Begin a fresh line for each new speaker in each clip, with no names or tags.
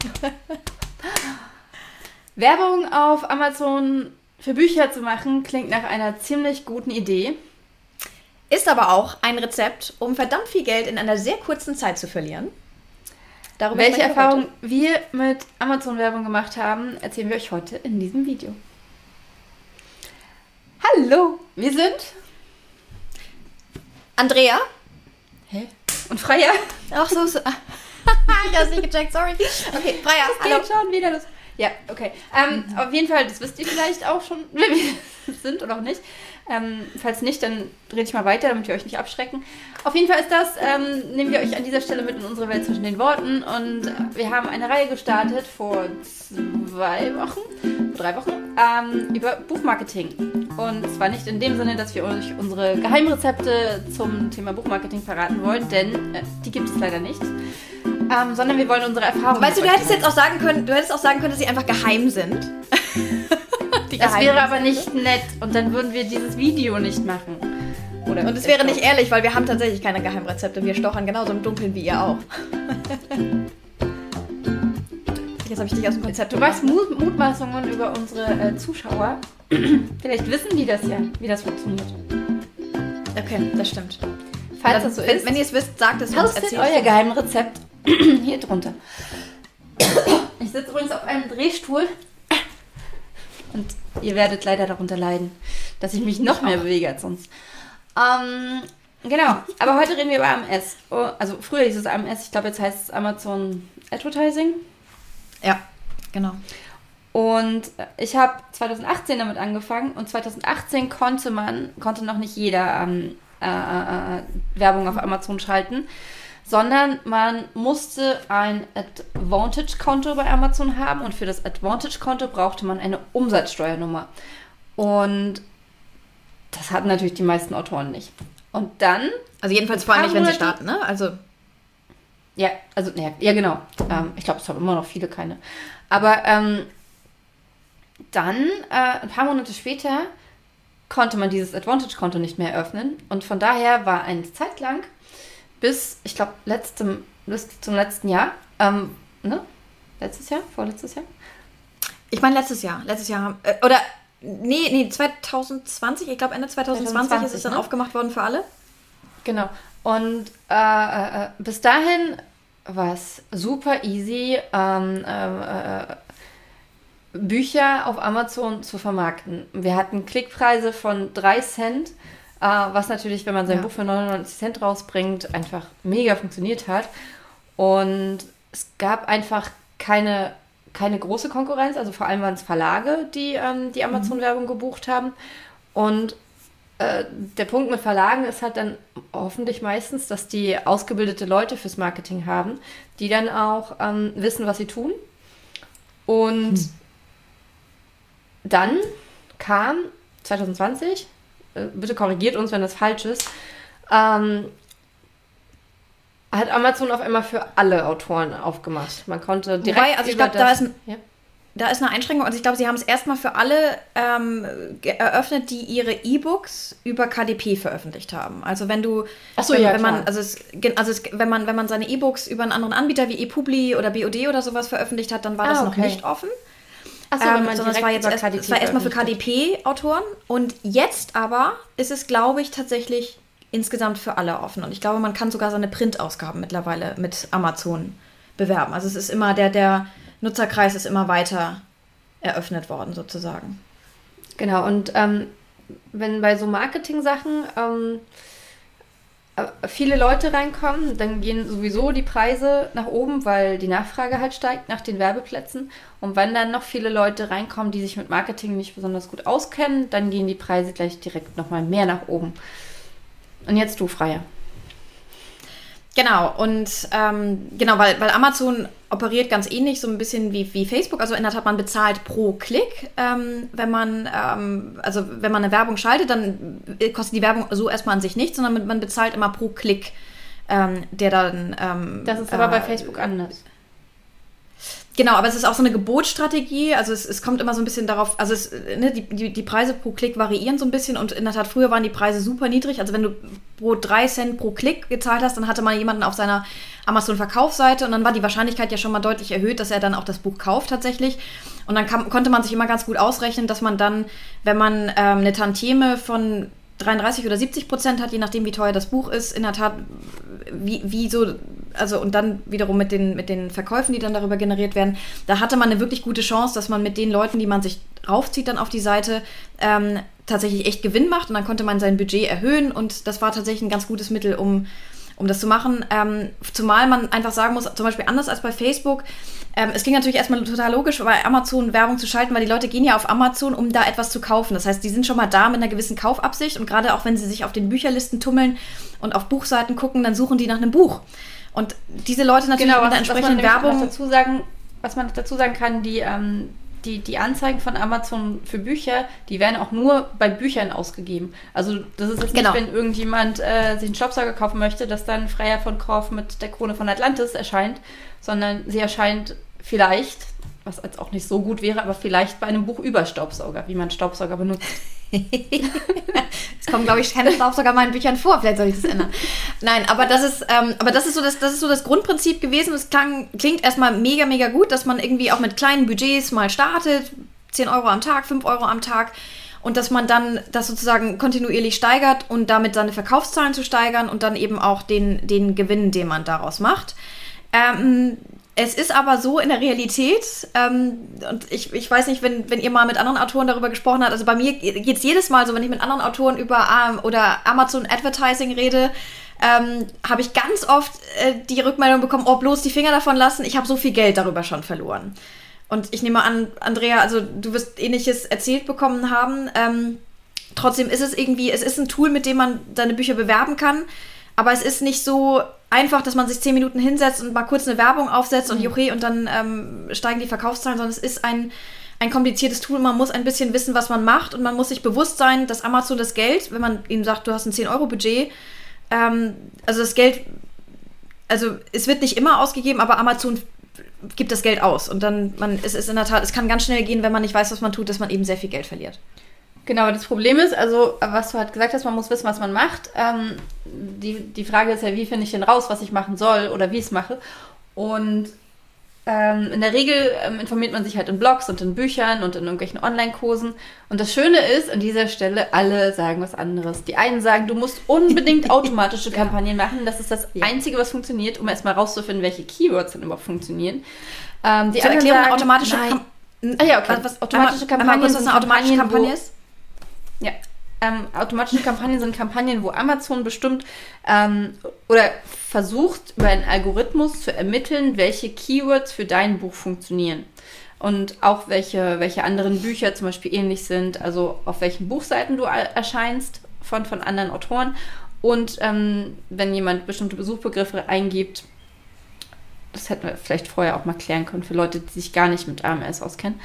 Werbung auf Amazon für Bücher zu machen, klingt nach einer ziemlich guten Idee.
Ist aber auch ein Rezept, um verdammt viel Geld in einer sehr kurzen Zeit zu verlieren.
Darüber Welche Erfahrungen wir mit Amazon-Werbung gemacht haben, erzählen wir euch heute in diesem Video. Hallo, wir sind
Andrea.
Hä? Und Freya.
Ach so, so. ich hab's nicht gecheckt, sorry. Okay, Freya,
hallo. geht schon wieder los. Ja, okay. Ähm, mhm. Auf jeden Fall, das wisst ihr vielleicht auch schon, wer wir sind oder auch nicht. Ähm, falls nicht, dann drehe ich mal weiter, damit wir euch nicht abschrecken. Auf jeden Fall ist das, ähm, nehmen wir euch an dieser Stelle mit in unsere Welt zwischen den Worten. Und wir haben eine Reihe gestartet vor zwei Wochen, drei Wochen, ähm, über Buchmarketing. Und zwar nicht in dem Sinne, dass wir euch unsere Geheimrezepte zum Thema Buchmarketing verraten wollen, denn äh, die gibt es leider nicht. Ähm, sondern wir wollen unsere Erfahrungen.
Weißt du, du hättest jetzt auch sagen können, du hättest auch sagen können, dass sie einfach geheim sind.
das wäre aber nicht nett und dann würden wir dieses Video nicht machen.
Oder und es wäre nicht ehrlich, weil wir haben tatsächlich keine Geheimrezepte. Wir stochern genauso im Dunkeln wie ihr auch.
Jetzt habe ich dich aus dem Konzept. Du weißt Mut Mutmaßungen über unsere äh, Zuschauer. Vielleicht wissen die das ja, wie das funktioniert.
Okay, das stimmt.
Falls das so
ist. Wenn ihr es wisst, sagt es
uns. Postet euer Geheimrezept hier drunter. Ich sitze übrigens auf einem Drehstuhl. Und ihr werdet leider darunter leiden, dass ich mich noch mehr bewege als sonst. Ähm, genau, aber heute reden wir über AMS. Oh, also früher hieß es AMS, ich glaube jetzt heißt es Amazon Advertising.
Ja, genau.
Und ich habe 2018 damit angefangen und 2018 konnte man, konnte noch nicht jeder ähm, äh, äh, äh Werbung auf Amazon schalten sondern man musste ein Advantage-Konto bei Amazon haben und für das Advantage-Konto brauchte man eine Umsatzsteuernummer. Und das hatten natürlich die meisten Autoren nicht. Und dann.
Also jedenfalls vor allem nicht, wenn sie starten, ne? Also.
Ja, also, ja, ja genau. Ähm, ich glaube, es haben immer noch viele keine. Aber ähm, dann, äh, ein paar Monate später, konnte man dieses Advantage-Konto nicht mehr öffnen. Und von daher war eine Zeit lang bis, ich glaube, letztem, bis zum letzten Jahr. Ähm, ne? Letztes Jahr? Vorletztes Jahr?
Ich meine, letztes Jahr. Letztes Jahr. Äh, oder, nee, nee, 2020. Ich glaube, Ende 2020, 2020 ist es dann ne? aufgemacht worden für alle.
Genau. Und äh, äh, äh bis dahin war es super easy, ähm, äh, Bücher auf Amazon zu vermarkten. Wir hatten Klickpreise von 3 Cent was natürlich, wenn man sein ja. Buch für 99 Cent rausbringt, einfach mega funktioniert hat. Und es gab einfach keine, keine große Konkurrenz, also vor allem waren es Verlage, die ähm, die Amazon-Werbung gebucht haben. Und äh, der Punkt mit Verlagen ist halt dann hoffentlich meistens, dass die ausgebildete Leute fürs Marketing haben, die dann auch ähm, wissen, was sie tun. Und hm. dann kam 2020 äh, bitte korrigiert uns, wenn das falsch ist, ähm, hat Amazon auf einmal für alle Autoren aufgemacht. Man konnte direkt. Wobei,
also ich glaube, da ist, ja? da ist eine Einschränkung. Also ich glaube, sie haben es erstmal für alle ähm, eröffnet, die ihre E-Books über KDP veröffentlicht haben. Also wenn du,
so,
wenn,
ja,
wenn man, also, es, also es, wenn man, wenn man seine E-Books über einen anderen Anbieter wie ePubli oder BOD oder sowas veröffentlicht hat, dann war ah, das noch okay. nicht offen. Achso, ähm, sondern es war jetzt erst, es war erstmal für KDP-Autoren und jetzt aber ist es, glaube ich, tatsächlich insgesamt für alle offen. Und ich glaube, man kann sogar seine Printausgaben mittlerweile mit Amazon bewerben. Also es ist immer, der, der Nutzerkreis ist immer weiter eröffnet worden, sozusagen.
Genau, und ähm, wenn bei so Marketing-Sachen ähm, viele Leute reinkommen, dann gehen sowieso die Preise nach oben, weil die Nachfrage halt steigt nach den Werbeplätzen. Und wenn dann noch viele Leute reinkommen, die sich mit Marketing nicht besonders gut auskennen, dann gehen die Preise gleich direkt nochmal mehr nach oben. Und jetzt du, Freier.
Genau, und ähm, genau, weil, weil Amazon operiert ganz ähnlich, so ein bisschen wie, wie Facebook. Also in der Tat, man bezahlt pro Klick. Ähm, wenn man, ähm, also wenn man eine Werbung schaltet, dann kostet die Werbung so erstmal an sich nichts, sondern man bezahlt immer pro Klick, ähm, der dann.
Ähm, das ist aber äh, bei Facebook anders.
Genau, aber es ist auch so eine Gebotsstrategie. Also es, es kommt immer so ein bisschen darauf, also es, ne, die, die, die Preise pro Klick variieren so ein bisschen und in der Tat, früher waren die Preise super niedrig. Also wenn du pro 3 Cent pro Klick gezahlt hast, dann hatte man jemanden auf seiner Amazon-Verkaufsseite und dann war die Wahrscheinlichkeit ja schon mal deutlich erhöht, dass er dann auch das Buch kauft tatsächlich. Und dann kam, konnte man sich immer ganz gut ausrechnen, dass man dann, wenn man ähm, eine Tantieme von 33 oder 70 Prozent hat, je nachdem, wie teuer das Buch ist, in der Tat, wie, wie so, also und dann wiederum mit den, mit den Verkäufen, die dann darüber generiert werden, da hatte man eine wirklich gute Chance, dass man mit den Leuten, die man sich raufzieht dann auf die Seite, ähm, tatsächlich echt Gewinn macht. Und dann konnte man sein Budget erhöhen. Und das war tatsächlich ein ganz gutes Mittel, um um das zu machen. Ähm, zumal man einfach sagen muss, zum Beispiel anders als bei Facebook, ähm, es ging natürlich erstmal total logisch, bei Amazon Werbung zu schalten, weil die Leute gehen ja auf Amazon, um da etwas zu kaufen. Das heißt, die sind schon mal da mit einer gewissen Kaufabsicht und gerade auch wenn sie sich auf den Bücherlisten tummeln und auf Buchseiten gucken, dann suchen die nach einem Buch. Und diese Leute natürlich genau, mit einer entsprechenden Werbung.
Was dazu sagen, was man dazu sagen kann, die ähm, die, die Anzeigen von Amazon für Bücher, die werden auch nur bei Büchern ausgegeben. Also das ist jetzt genau. nicht, wenn irgendjemand äh, sich einen Staubsauger kaufen möchte, dass dann Freier von Korf mit der Krone von Atlantis erscheint, sondern sie erscheint vielleicht, was jetzt auch nicht so gut wäre, aber vielleicht bei einem Buch über Staubsauger, wie man Staubsauger benutzt.
Es kommen, glaube ich, keine Staubsauger mal in Büchern vor. Vielleicht soll ich das ändern. Nein, aber das ist, ähm, aber das ist so das, das ist so das Grundprinzip gewesen. Es klingt erstmal mega, mega gut, dass man irgendwie auch mit kleinen Budgets mal startet. 10 Euro am Tag, 5 Euro am Tag. Und dass man dann das sozusagen kontinuierlich steigert und damit seine Verkaufszahlen zu steigern und dann eben auch den, den Gewinn, den man daraus macht. Ähm, es ist aber so in der Realität, ähm, und ich, ich weiß nicht, wenn, wenn ihr mal mit anderen Autoren darüber gesprochen habt, also bei mir geht es jedes Mal so, wenn ich mit anderen Autoren über ähm, oder Amazon Advertising rede, ähm, habe ich ganz oft äh, die Rückmeldung bekommen, oh, bloß die Finger davon lassen, ich habe so viel Geld darüber schon verloren. Und ich nehme an, Andrea, also du wirst ähnliches erzählt bekommen haben. Ähm, trotzdem ist es irgendwie, es ist ein Tool, mit dem man seine Bücher bewerben kann. Aber es ist nicht so einfach, dass man sich zehn Minuten hinsetzt und mal kurz eine Werbung aufsetzt mhm. und juche und dann ähm, steigen die Verkaufszahlen, sondern es ist ein, ein kompliziertes Tool. Man muss ein bisschen wissen, was man macht und man muss sich bewusst sein, dass Amazon das Geld, wenn man ihnen sagt, du hast ein 10-Euro-Budget, ähm, also das Geld, also es wird nicht immer ausgegeben, aber Amazon gibt das Geld aus. Und dann, man, es ist in der Tat, es kann ganz schnell gehen, wenn man nicht weiß, was man tut, dass man eben sehr viel Geld verliert.
Genau, das Problem ist, also was du halt gesagt hast, man muss wissen, was man macht. Ähm, die, die Frage ist ja, wie finde ich denn raus, was ich machen soll oder wie ich es mache. Und ähm, in der Regel ähm, informiert man sich halt in Blogs und in Büchern und in irgendwelchen Online-Kursen. Und das Schöne ist, an dieser Stelle, alle sagen was anderes. Die einen sagen, du musst unbedingt automatische Kampagnen machen. Das ist das ja. Einzige, was funktioniert, um erstmal rauszufinden, welche Keywords dann überhaupt funktionieren.
Ähm, die anderen sagen, automatische Kampagnen. Ah ja, okay. Was automatische Kampagnen, was eine automatische Kampagne ist?
Ja. Ähm, automatische Kampagnen sind Kampagnen, wo Amazon bestimmt ähm, oder versucht, über einen Algorithmus zu ermitteln, welche Keywords für dein Buch funktionieren. Und auch welche, welche anderen Bücher zum Beispiel ähnlich sind, also auf welchen Buchseiten du erscheinst von, von anderen Autoren. Und ähm, wenn jemand bestimmte Besuchbegriffe eingibt, das hätten wir vielleicht vorher auch mal klären können für Leute, die sich gar nicht mit AMS auskennen.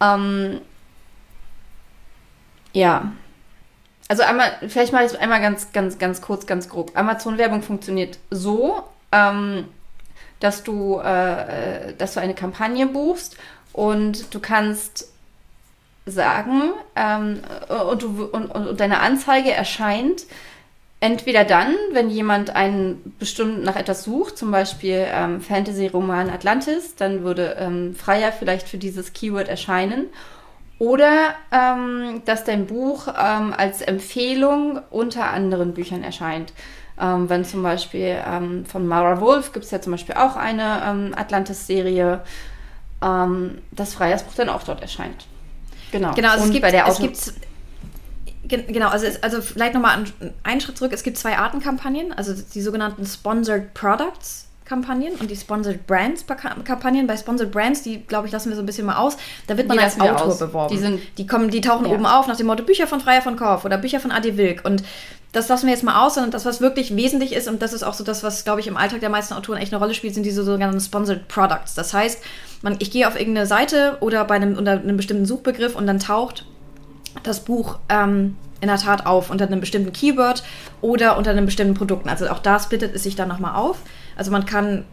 Ähm, ja. Also einmal, vielleicht mache ich einmal ganz, ganz, ganz kurz, ganz grob. Amazon-Werbung funktioniert so, ähm, dass du, äh, dass du eine Kampagne buchst und du kannst sagen, ähm, und, du, und, und deine Anzeige erscheint entweder dann, wenn jemand einen bestimmt nach etwas sucht, zum Beispiel ähm, Fantasy-Roman Atlantis, dann würde ähm, Freier vielleicht für dieses Keyword erscheinen. Oder ähm, dass dein Buch ähm, als Empfehlung unter anderen Büchern erscheint. Ähm, wenn zum Beispiel ähm, von Mara Wolf gibt es ja zum Beispiel auch eine ähm, Atlantis-Serie, ähm, dass Freiers Buch dann auch dort erscheint.
Genau. Genau, also Und es gibt, bei der es gibt Genau, also, es, also vielleicht nochmal einen Schritt zurück. Es gibt zwei Arten Kampagnen, also die sogenannten Sponsored Products. Kampagnen und die Sponsored Brands Kampagnen. Bei Sponsored Brands, die glaube ich lassen wir so ein bisschen mal aus, da wird man die als Autor aus. beworben. Die, sind, die, kommen, die tauchen ja. oben auf nach dem Motto Bücher von Freier von Korf oder Bücher von Adi Wilk und das lassen wir jetzt mal aus, sondern das, was wirklich wesentlich ist, und das ist auch so das, was, glaube ich, im Alltag der meisten Autoren echt eine Rolle spielt, sind diese sogenannten Sponsored Products. Das heißt, man, ich gehe auf irgendeine Seite oder bei einem, unter einem bestimmten Suchbegriff und dann taucht das Buch ähm, in der Tat auf unter einem bestimmten Keyword oder unter einem bestimmten Produkten. Also auch da splittet es sich dann nochmal auf. Also man kann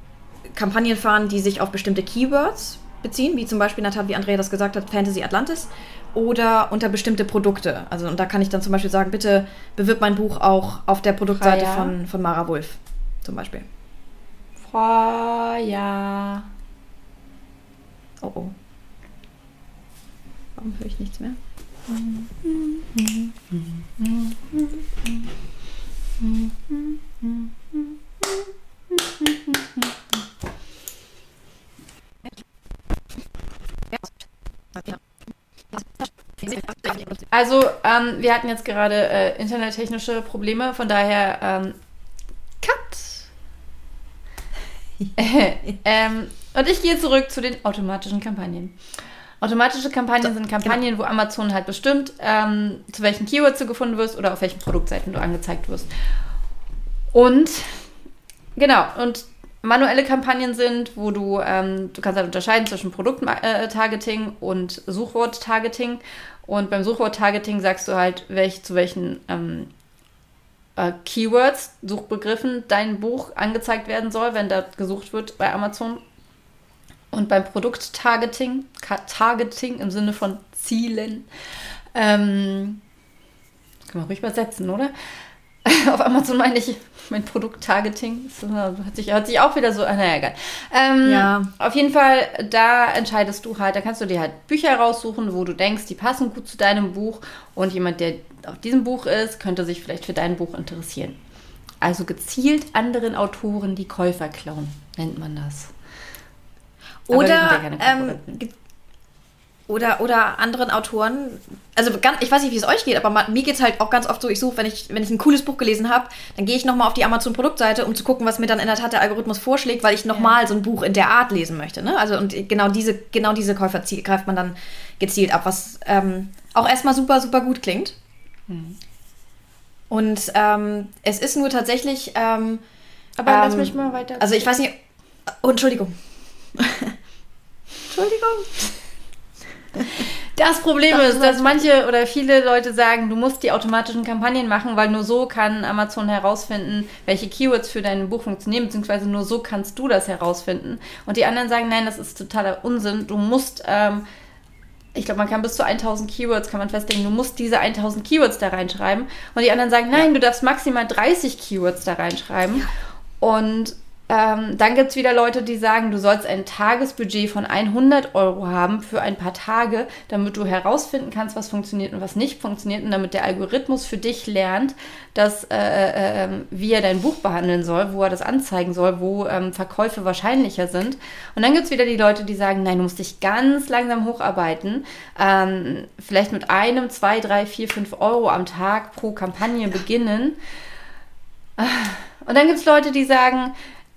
Kampagnen fahren, die sich auf bestimmte Keywords beziehen, wie zum Beispiel, Natal, wie Andrea das gesagt hat, Fantasy Atlantis oder unter bestimmte Produkte. Also und da kann ich dann zum Beispiel sagen, bitte bewirb mein Buch auch auf der Produktseite von, von Mara Wolf zum Beispiel.
Feuer.
Oh oh. Warum höre ich nichts mehr?
Also, ähm, wir hatten jetzt gerade äh, internettechnische Probleme, von daher ähm, Cut. ähm, und ich gehe zurück zu den automatischen Kampagnen. Automatische Kampagnen sind Kampagnen, genau. wo Amazon halt bestimmt, ähm, zu welchen Keywords du gefunden wirst oder auf welchen Produktseiten du angezeigt wirst. Und genau, und manuelle Kampagnen sind, wo du, ähm, du kannst halt unterscheiden zwischen Produkttargeting äh, und Suchwort-Targeting. Und beim Suchwort-Targeting sagst du halt, welch, zu welchen ähm, äh, Keywords, Suchbegriffen dein Buch angezeigt werden soll, wenn da gesucht wird bei Amazon. Und beim Produkt-Targeting, Targeting im Sinne von Zielen, ähm, kann man ruhig übersetzen, oder? Auf Amazon meine ich mein Produkt-Targeting. Hört sich, hört sich auch wieder so an. Naja, egal. Ähm, ja. Auf jeden Fall, da entscheidest du halt, da kannst du dir halt Bücher raussuchen, wo du denkst, die passen gut zu deinem Buch. Und jemand, der auf diesem Buch ist, könnte sich vielleicht für dein Buch interessieren. Also gezielt anderen Autoren die Käufer klauen, nennt man das.
Oder ähm, oder, oder anderen Autoren. Also ganz, ich weiß nicht, wie es euch geht, aber mir geht es halt auch ganz oft so, ich suche, wenn ich, wenn ich ein cooles Buch gelesen habe, dann gehe ich nochmal auf die Amazon-Produktseite, um zu gucken, was mir dann in der Tat der Algorithmus vorschlägt, weil ich nochmal ja. so ein Buch in der Art lesen möchte. Ne? Also und genau diese, genau diese Käufer greift man dann gezielt ab, was ähm, auch erstmal super, super gut klingt. Mhm. Und ähm, es ist nur tatsächlich. Ähm,
aber lass ähm, mich mal weiter.
Also ich weiß nicht. Oh, Entschuldigung. Entschuldigung.
Das Problem das ist, dass manche oder viele Leute sagen, du musst die automatischen Kampagnen machen, weil nur so kann Amazon herausfinden, welche Keywords für dein Buch funktionieren, beziehungsweise nur so kannst du das herausfinden. Und die anderen sagen, nein, das ist totaler Unsinn. Du musst, ähm, ich glaube, man kann bis zu 1000 Keywords, kann man festlegen, du musst diese 1000 Keywords da reinschreiben. Und die anderen sagen, nein, ja. du darfst maximal 30 Keywords da reinschreiben. Ja. Und ähm, dann gibt es wieder Leute, die sagen, du sollst ein Tagesbudget von 100 Euro haben für ein paar Tage, damit du herausfinden kannst, was funktioniert und was nicht funktioniert und damit der Algorithmus für dich lernt, dass, äh, äh, ähm, wie er dein Buch behandeln soll, wo er das anzeigen soll, wo ähm, Verkäufe wahrscheinlicher sind. Und dann gibt es wieder die Leute, die sagen, nein, du musst dich ganz langsam hocharbeiten, ähm, vielleicht mit einem, zwei, drei, vier, fünf Euro am Tag pro Kampagne beginnen. Und dann gibt es Leute, die sagen,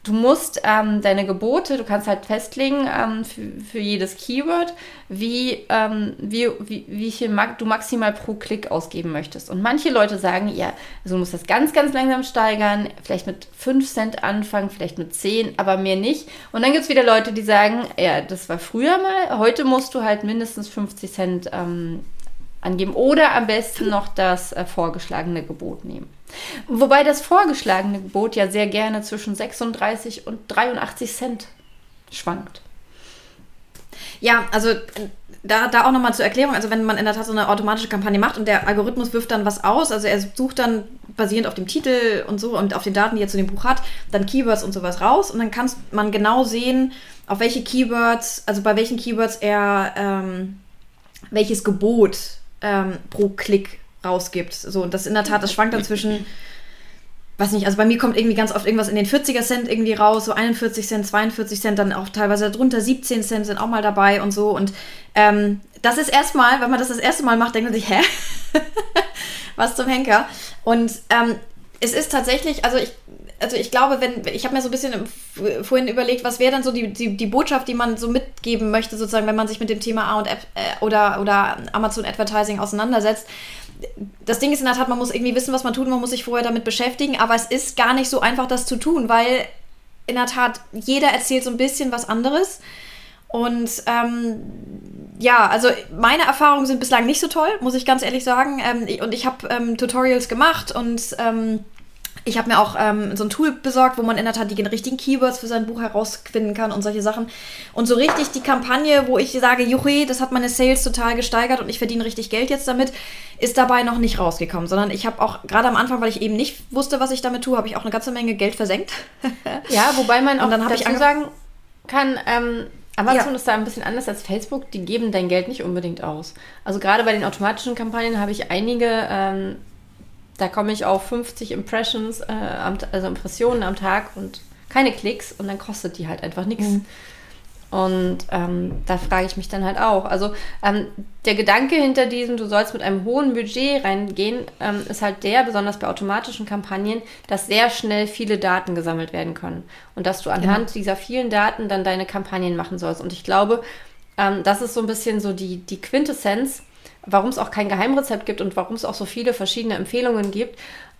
du musst ähm, deine Gebote, du kannst halt festlegen ähm, für, für, jedes Keyword, wie, ähm, wie, wie, wie viel du maximal pro Klick ausgeben möchtest. Und manche Leute sagen, ja, also du musst das ganz, ganz langsam steigern, vielleicht mit 5 Cent anfangen, vielleicht mit 10, aber mehr nicht. Und dann gibt es wieder Leute, die sagen, ja, das war früher mal, heute musst du halt mindestens 50 Cent ähm, angeben oder am besten noch das äh, vorgeschlagene Gebot nehmen. Wobei das vorgeschlagene Gebot ja sehr gerne zwischen 36 und 83 Cent schwankt.
Ja, also da, da auch nochmal zur Erklärung, also wenn man in der Tat so eine automatische Kampagne macht und der Algorithmus wirft dann was aus, also er sucht dann basierend auf dem Titel und so und auf den Daten, die er zu dem Buch hat, dann Keywords und sowas raus und dann kann man genau sehen, auf welche Keywords, also bei welchen Keywords er ähm, welches Gebot ähm, pro Klick rausgibt. So, und das in der Tat, das schwankt dann zwischen, weiß nicht, also bei mir kommt irgendwie ganz oft irgendwas in den 40er Cent irgendwie raus, so 41 Cent, 42 Cent, dann auch teilweise drunter 17 Cent sind auch mal dabei und so. Und ähm, das ist erstmal, wenn man das das erste Mal macht, denkt man sich, hä? Was zum Henker? Und ähm, es ist tatsächlich, also ich also ich glaube, wenn, ich habe mir so ein bisschen vorhin überlegt, was wäre dann so die, die, die Botschaft, die man so mitgeben möchte, sozusagen, wenn man sich mit dem Thema A und App äh, oder, oder Amazon Advertising auseinandersetzt. Das Ding ist in der Tat, man muss irgendwie wissen, was man tut, man muss sich vorher damit beschäftigen, aber es ist gar nicht so einfach, das zu tun, weil in der Tat jeder erzählt so ein bisschen was anderes. Und ähm, ja, also meine Erfahrungen sind bislang nicht so toll, muss ich ganz ehrlich sagen. Ähm, und ich habe ähm, Tutorials gemacht und ähm, Ich habe mir auch ähm, so ein Tool besorgt, wo man in der Tat die richtigen Keywords für sein Buch herausfinden kann und solche Sachen. Und so richtig die Kampagne, wo ich sage, juche, das hat meine Sales total gesteigert und ich verdiene richtig Geld jetzt damit, ist dabei noch nicht rausgekommen. Sondern ich habe auch gerade am Anfang, weil ich eben nicht wusste, was ich damit tue, habe ich auch eine ganze Menge Geld versenkt.
ja, wobei man auch dazu ich sagen kann, ähm, Amazon ja. ist da ein bisschen anders als Facebook. Die geben dein Geld nicht unbedingt aus. Also gerade bei den automatischen Kampagnen habe ich einige ähm, da komme ich auf 50 Impressions, äh, am, also Impressionen am Tag und keine Klicks und dann kostet die halt einfach nichts. Mhm. Und ähm, da frage ich mich dann halt auch. Also ähm, der Gedanke hinter diesem, du sollst mit einem hohen Budget reingehen, ähm, ist halt der, besonders bei automatischen Kampagnen, dass sehr schnell viele Daten gesammelt werden können. Und dass du anhand genau. dieser vielen Daten dann deine Kampagnen machen sollst. Und ich glaube, ähm, das ist so ein bisschen so die, die Quintessenz warum es auch kein Geheimrezept gibt und warum es auch so viele verschiedene Empfehlungen gibt.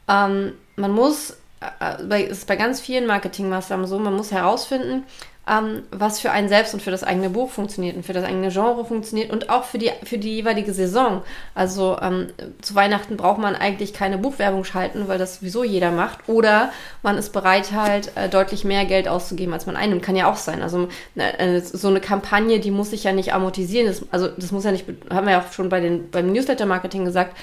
Ähm, man muss, äh, ist bei ganz vielen Marketingmaßnahmen so, man muss herausfinden, ähm, was für einen selbst und für das eigene Buch funktioniert und für das eigene Genre funktioniert und auch für die, für die jeweilige Saison. Also ähm, zu Weihnachten braucht man eigentlich keine Buchwerbung schalten, weil das sowieso jeder macht. Oder man ist bereit, halt äh, deutlich mehr Geld auszugeben, als man einnimmt. Kann ja auch sein. Also äh, so eine Kampagne, die muss sich ja nicht amortisieren. Das, also das muss ja nicht, haben wir ja auch schon bei den, beim Newsletter-Marketing gesagt,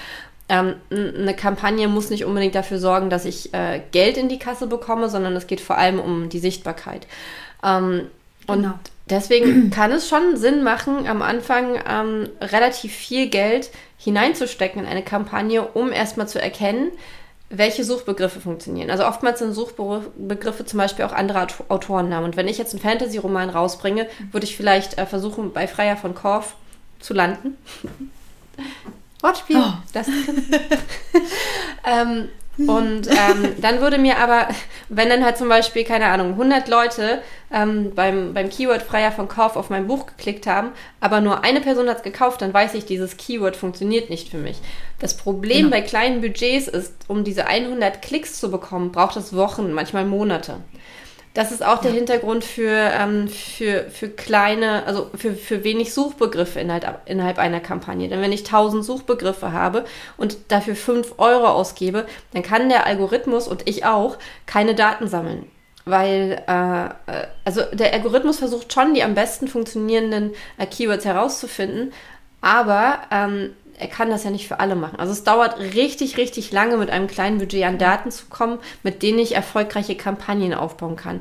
ähm, eine Kampagne muss nicht unbedingt dafür sorgen, dass ich äh, Geld in die Kasse bekomme, sondern es geht vor allem um die Sichtbarkeit. Ähm, und genau. deswegen kann es schon Sinn machen, am Anfang ähm, relativ viel Geld hineinzustecken in eine Kampagne, um erstmal zu erkennen, welche Suchbegriffe funktionieren. Also oftmals sind Suchbegriffe zum Beispiel auch andere Autorennamen. Und wenn ich jetzt einen Fantasy-Roman rausbringe, würde ich vielleicht äh, versuchen, bei Freier von Korf zu landen. Wortspiel. Oh. Das. ähm, und ähm, dann würde mir aber, wenn dann halt zum Beispiel, keine Ahnung, 100 Leute ähm, beim, beim Keyword Freier von Kauf auf mein Buch geklickt haben, aber nur eine Person hat es gekauft, dann weiß ich, dieses Keyword funktioniert nicht für mich. Das Problem genau. bei kleinen Budgets ist, um diese 100 Klicks zu bekommen, braucht es Wochen, manchmal Monate. Das ist auch der ja. Hintergrund für, ähm, für, für kleine, also für, für wenig Suchbegriffe innerhalb, innerhalb einer Kampagne. Denn wenn ich 1000 Suchbegriffe habe und dafür 5 Euro ausgebe, dann kann der Algorithmus und ich auch keine Daten sammeln. Weil, äh, also der Algorithmus versucht schon, die am besten funktionierenden äh, Keywords herauszufinden, aber ähm, er kann das ja nicht für alle machen. Also es dauert richtig, richtig lange, mit einem kleinen Budget an Daten zu kommen, mit denen ich erfolgreiche Kampagnen aufbauen kann.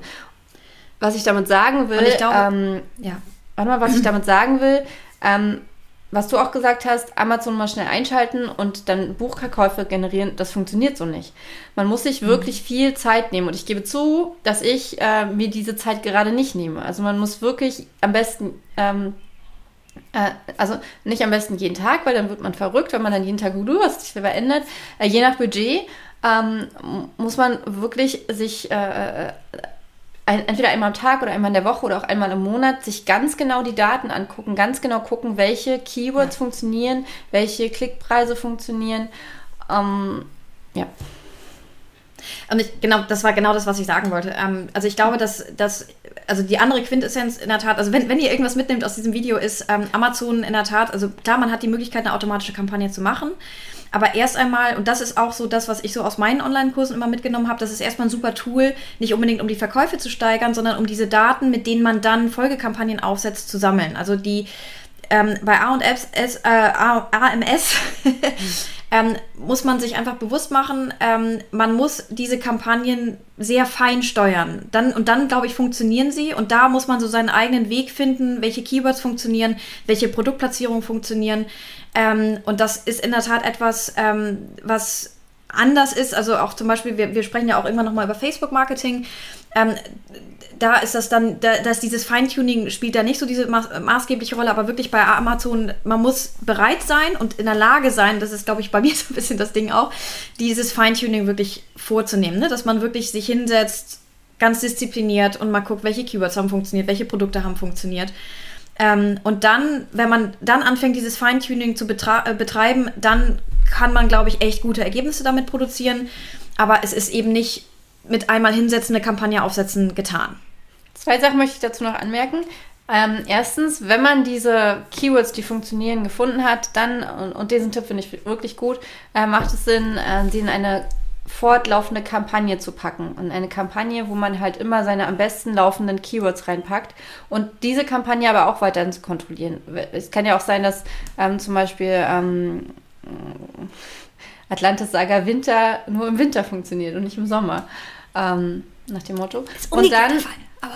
Was ich damit sagen will, glaube, ähm, ja. warte mal, was ich damit sagen will, ähm, was du auch gesagt hast, Amazon mal schnell einschalten und dann Buchverkäufe generieren, das funktioniert so nicht. Man muss sich mhm. wirklich mhm. viel Zeit nehmen und ich gebe zu, dass ich äh, mir diese Zeit gerade nicht nehme. Also man muss wirklich am besten ähm, äh, also nicht am besten jeden Tag, weil dann wird man verrückt, wenn man dann jeden Tag, du hast dich verändert. Äh, je nach Budget ähm, muss man wirklich sich äh, äh, ein, entweder einmal am Tag oder einmal in der Woche oder auch einmal im Monat sich ganz genau die Daten angucken, ganz genau gucken, welche Keywords ja. funktionieren, welche Klickpreise funktionieren. Ähm, ja.
Und ich, genau, das war genau das, was ich sagen wollte. Ähm, also ich glaube, dass, dass, also die andere Quintessenz in der Tat, also wenn, wenn ihr irgendwas mitnehmt aus diesem Video, ist ähm, Amazon in der Tat, also klar, man hat die Möglichkeit, eine automatische Kampagne zu machen. Aber erst einmal, und das ist auch so das, was ich so aus meinen Online-Kursen immer mitgenommen habe, das ist erstmal ein super Tool, nicht unbedingt um die Verkäufe zu steigern, sondern um diese Daten, mit denen man dann Folgekampagnen aufsetzt, zu sammeln. Also die ähm, bei A&S, äh, AMS ähm, muss man sich einfach bewusst machen, ähm, man muss diese Kampagnen sehr fein steuern. Dann, und dann, glaube ich, funktionieren sie. Und da muss man so seinen eigenen Weg finden, welche Keywords funktionieren, welche Produktplatzierungen funktionieren. Ähm, und das ist in der Tat etwas, ähm, was anders ist. Also auch zum Beispiel, wir, wir sprechen ja auch irgendwann nochmal über Facebook-Marketing. Ähm, da ist das dann, da, dass dieses Feintuning spielt da nicht so diese ma maßgebliche Rolle, aber wirklich bei Amazon, man muss bereit sein und in der Lage sein, das ist, glaube ich, bei mir so ein bisschen das Ding auch, dieses Feintuning wirklich vorzunehmen, ne? dass man wirklich sich hinsetzt, ganz diszipliniert und mal guckt, welche Keywords haben funktioniert, welche Produkte haben funktioniert. Ähm, und dann, wenn man dann anfängt, dieses Feintuning zu äh, betreiben, dann kann man, glaube ich, echt gute Ergebnisse damit produzieren. Aber es ist eben nicht mit einmal hinsetzen, eine Kampagne aufsetzen, getan.
Zwei Sachen möchte ich dazu noch anmerken. Ähm, erstens, wenn man diese Keywords, die funktionieren, gefunden hat, dann, und, und diesen Tipp finde ich wirklich gut, äh, macht es Sinn, äh, sie in eine fortlaufende Kampagne zu packen. Und eine Kampagne, wo man halt immer seine am besten laufenden Keywords reinpackt und diese Kampagne aber auch weiterhin zu kontrollieren. Es kann ja auch sein, dass ähm, zum Beispiel ähm, Atlantis Saga Winter nur im Winter funktioniert und nicht im Sommer. Ähm, nach dem Motto. Und dann,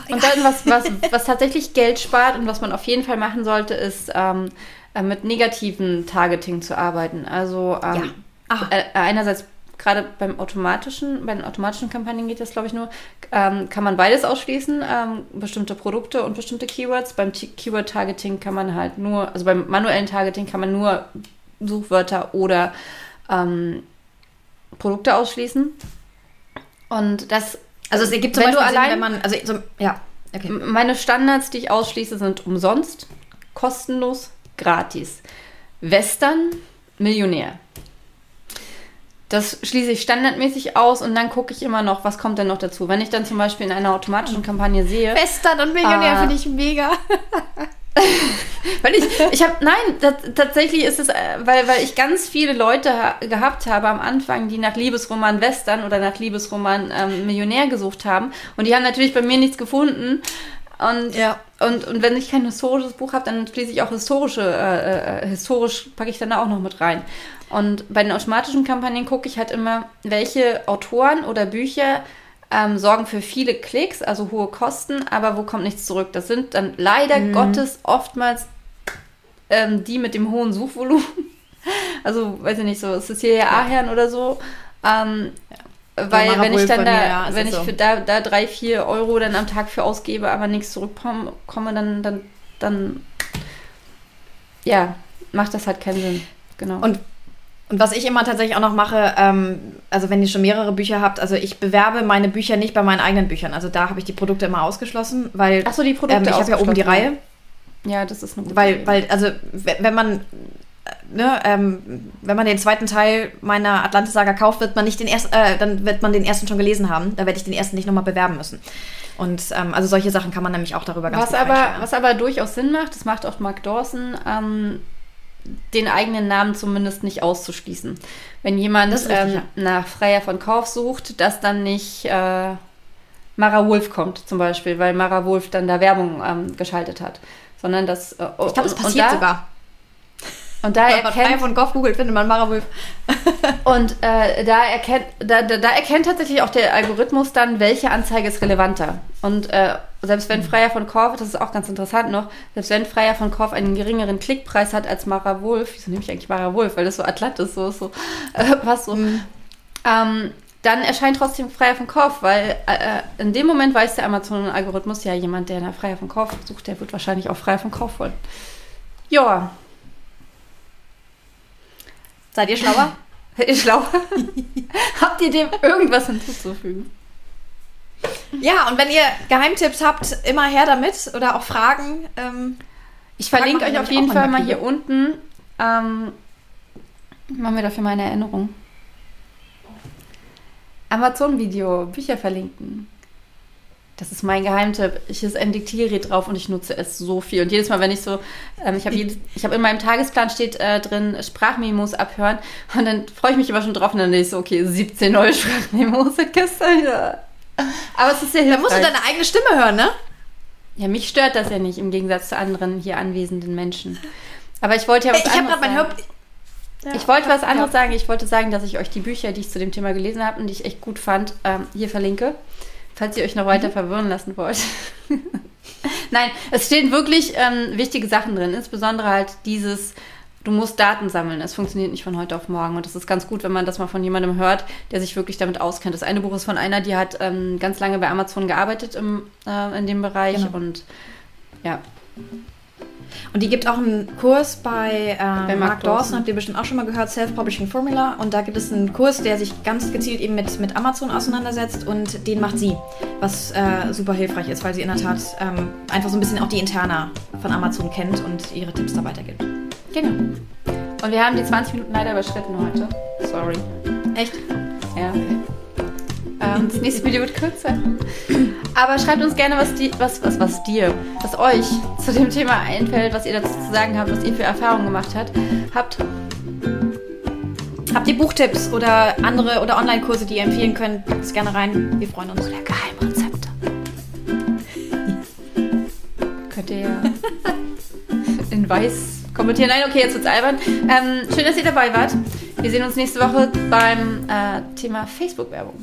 und dann was, was, was tatsächlich Geld spart und was man auf jeden Fall machen sollte, ist ähm, äh, mit negativen Targeting zu arbeiten. Also ähm, ja. äh, einerseits gerade beim automatischen, bei den automatischen Kampagnen geht das, glaube ich, nur, ähm, kann man beides ausschließen, ähm, bestimmte Produkte und bestimmte Keywords. Beim Keyword-Targeting kann man halt nur, also beim manuellen Targeting kann man nur Suchwörter oder ähm, Produkte ausschließen. Und das.
Also es ergibt zum wenn Beispiel du allein, Sinn, wenn man, also so, ja,
okay. Meine Standards, die ich ausschließe, sind umsonst, kostenlos, gratis. Western, Millionär. Das schließe ich standardmäßig aus und dann gucke ich immer noch, was kommt denn noch dazu. Wenn ich dann zum Beispiel in einer automatischen Kampagne sehe.
Western und Millionär äh, finde ich mega.
weil ich, ich habe, nein, tatsächlich ist es, äh, weil, weil ich ganz viele Leute ha gehabt habe am Anfang, die nach Liebesroman Western oder nach Liebesroman ähm, Millionär gesucht haben. Und die haben natürlich bei mir nichts gefunden. Und, ja. und, und wenn ich kein historisches Buch habe, dann schließe ich auch historische, äh, äh, historisch packe ich dann da auch noch mit rein. Und bei den automatischen Kampagnen gucke ich halt immer, welche Autoren oder Bücher ähm, sorgen für viele Klicks, also hohe Kosten, aber wo kommt nichts zurück? Das sind dann leider mhm. Gottes oftmals ähm, die mit dem hohen Suchvolumen. Also, weiß ich nicht, so, ist es hier ja Ahern oder so. Ähm, weil wenn ich dann da, mir, ja, wenn ich so. für da, da drei, vier Euro dann am Tag für ausgebe, aber nichts zurückkomme, dann, dann, dann, ja, macht das halt keinen Sinn. Genau.
Und und was ich immer tatsächlich auch noch mache, ähm, also wenn ihr schon mehrere Bücher habt, also ich bewerbe meine Bücher nicht bei meinen eigenen Büchern. Also da habe ich die Produkte immer ausgeschlossen, weil
Ach so, die Produkte
ähm, ich habe ja oben die Reihe.
Ja, das ist eine
gute weil, Idee. weil also wenn man Ne, ähm, wenn man den zweiten Teil meiner Atlantis-Saga kauft, wird man nicht den ersten, äh, dann wird man den ersten schon gelesen haben. Da werde ich den ersten nicht nochmal bewerben müssen. Und ähm, also solche Sachen kann man nämlich auch darüber
ganz was aber, Was aber durchaus Sinn macht, das macht auch Mark Dawson, ähm, den eigenen Namen zumindest nicht auszuschließen. Wenn jemand richtig, ähm, ja. nach Freier von Kauf sucht, dass dann nicht äh, Mara Wolf kommt, zum Beispiel, weil Mara Wolf dann da Werbung ähm, geschaltet hat. Sondern das.
Äh, ich glaube, das passiert da, sogar.
Und da
Wenn erkennt, man von Goff googelt, findet man Mara Wolf.
und äh, da, erkennt, da, da, da, erkennt tatsächlich auch der Algorithmus dann, welche Anzeige ist relevanter. Und äh, selbst wenn Freier von Korf, das ist auch ganz interessant noch, selbst wenn Freier von Korf einen geringeren Klickpreis hat als Mara Wolf, wieso nehme ich eigentlich Mara Wolf, weil das so Atlantis so ist, so, äh, was so, mhm. ähm, dann erscheint trotzdem Freier von Korf, weil äh, in dem Moment weiß der Amazon-Algorithmus ja, jemand, der nach Freier von Korf sucht, der wird wahrscheinlich auch Freier von Korf wollen. Ja,
Seid ihr schlauer?
Seid ihr schlauer? habt ihr dem irgendwas hinzuzufügen?
Ja, und wenn ihr Geheimtipps habt, immer her damit oder auch Fragen. Ähm,
ich verlinke euch auf jeden Fall mal hier unten. Ähm, machen wir dafür mal eine Erinnerung. Amazon-Video, Bücher verlinken. Das ist mein Geheimtipp. Ich ist ein Diktiergerät drauf und ich nutze es so viel. Und jedes Mal, wenn ich so, ähm, ich habe hab in meinem Tagesplan steht äh, drin Sprachmemos abhören und dann freue ich mich immer schon drauf und dann denke ich so, okay, 17 neue Sprachmemos in gestern. Ja. Aber es ist sehr hilfreich.
Da musst du deine eigene Stimme hören, ne?
Ja, mich stört das ja nicht im Gegensatz zu anderen hier anwesenden Menschen. Aber ich wollte ja was
ich anderes
sagen.
Hör
ja, ich wollte was anderes ja. sagen. Ich wollte sagen, dass ich euch die Bücher, die ich zu dem Thema gelesen habe und die ich echt gut fand, ähm, hier verlinke falls ihr euch noch weiter mhm. verwirren lassen wollt. Nein, es stehen wirklich ähm, wichtige Sachen drin, insbesondere halt dieses, du musst Daten sammeln. Es funktioniert nicht von heute auf morgen. Und das ist ganz gut, wenn man das mal von jemandem hört, der sich wirklich damit auskennt. Das eine Buch ist von einer, die hat ähm, ganz lange bei Amazon gearbeitet im, äh, in dem Bereich. Genau. Und ja.
Und die gibt auch einen Kurs bei, äh, bei Mark, Mark Dawson, Dawson, habt ihr bestimmt auch schon mal gehört, Self-Publishing Formula. Und da gibt es einen Kurs, der sich ganz gezielt eben mit, mit Amazon auseinandersetzt und den macht sie, was äh, super hilfreich ist, weil sie in der Tat ähm, einfach so ein bisschen auch die Interna von Amazon kennt und ihre Tipps da weitergibt.
Genau. Und wir haben die 20 Minuten leider überschritten heute. Sorry.
Echt?
Ähm, das nächste Video wird kürzer. Aber schreibt uns gerne, was, die, was, was, was dir, was euch zu dem Thema einfällt, was ihr dazu zu sagen habt, was ihr für Erfahrungen gemacht habt. Habt,
Habt ihr Buchtipps oder andere oder Online-Kurse, die ihr empfehlen könnt? Packt es gerne rein. Wir freuen uns. Oder Geheimrezepte.
Könnt ihr ja in weiß kommentieren. Nein, okay, jetzt wird's albern. Ähm, schön, dass ihr dabei wart. Wir sehen uns nächste Woche beim äh, Thema Facebook-Werbung.